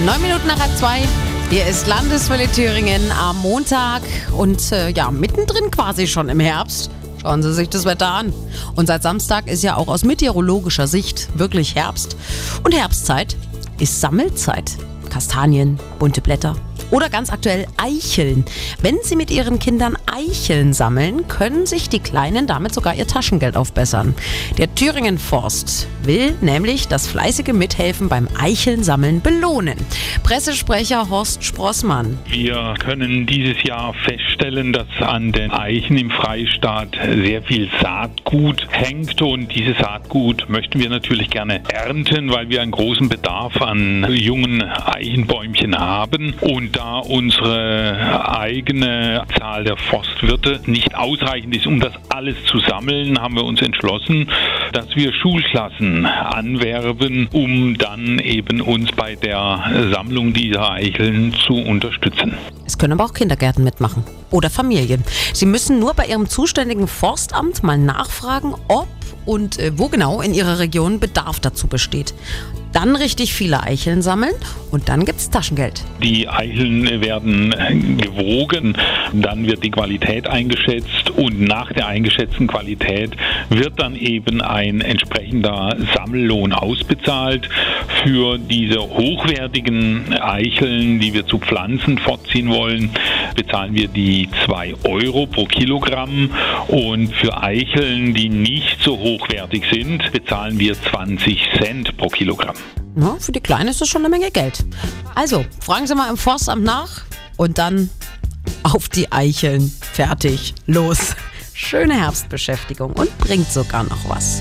Neun Minuten nach halb zwei. Hier ist Landeswelle Thüringen am Montag und äh, ja, mittendrin quasi schon im Herbst. Schauen Sie sich das Wetter an. Und seit Samstag ist ja auch aus meteorologischer Sicht wirklich Herbst. Und Herbstzeit ist Sammelzeit. Kastanien, bunte Blätter, oder ganz aktuell Eicheln. Wenn Sie mit Ihren Kindern Eicheln sammeln, können sich die Kleinen damit sogar ihr Taschengeld aufbessern. Der Thüringen Forst will nämlich das fleißige Mithelfen beim Eicheln sammeln belohnen. Pressesprecher Horst Sprossmann. Wir können dieses Jahr feststellen, dass an den Eichen im Freistaat sehr viel Saatgut hängt und dieses Saatgut möchten wir natürlich gerne ernten, weil wir einen großen Bedarf an jungen Eichenbäumchen haben und da unsere eigene Zahl der Forstwirte nicht ausreichend ist, um das alles zu sammeln, haben wir uns entschlossen, dass wir Schulklassen anwerben, um dann eben uns bei der Sammlung dieser Eicheln zu unterstützen. Es können aber auch Kindergärten mitmachen oder Familien. Sie müssen nur bei Ihrem zuständigen Forstamt mal nachfragen, ob und äh, wo genau in Ihrer Region Bedarf dazu besteht dann richtig viele Eicheln sammeln und dann gibt es Taschengeld. Die Eicheln werden gewogen, dann wird die Qualität eingeschätzt und nach der eingeschätzten Qualität wird dann eben ein entsprechender Sammellohn ausbezahlt für diese hochwertigen Eicheln, die wir zu Pflanzen fortziehen wollen, bezahlen wir die 2 Euro pro Kilogramm und für Eicheln, die nicht so hochwertig sind, bezahlen wir 20 Cent pro Kilogramm. Na, für die Kleinen ist das schon eine Menge Geld. Also, fragen Sie mal im Forstamt nach und dann auf die Eicheln. Fertig. Los. Schöne Herbstbeschäftigung und bringt sogar noch was.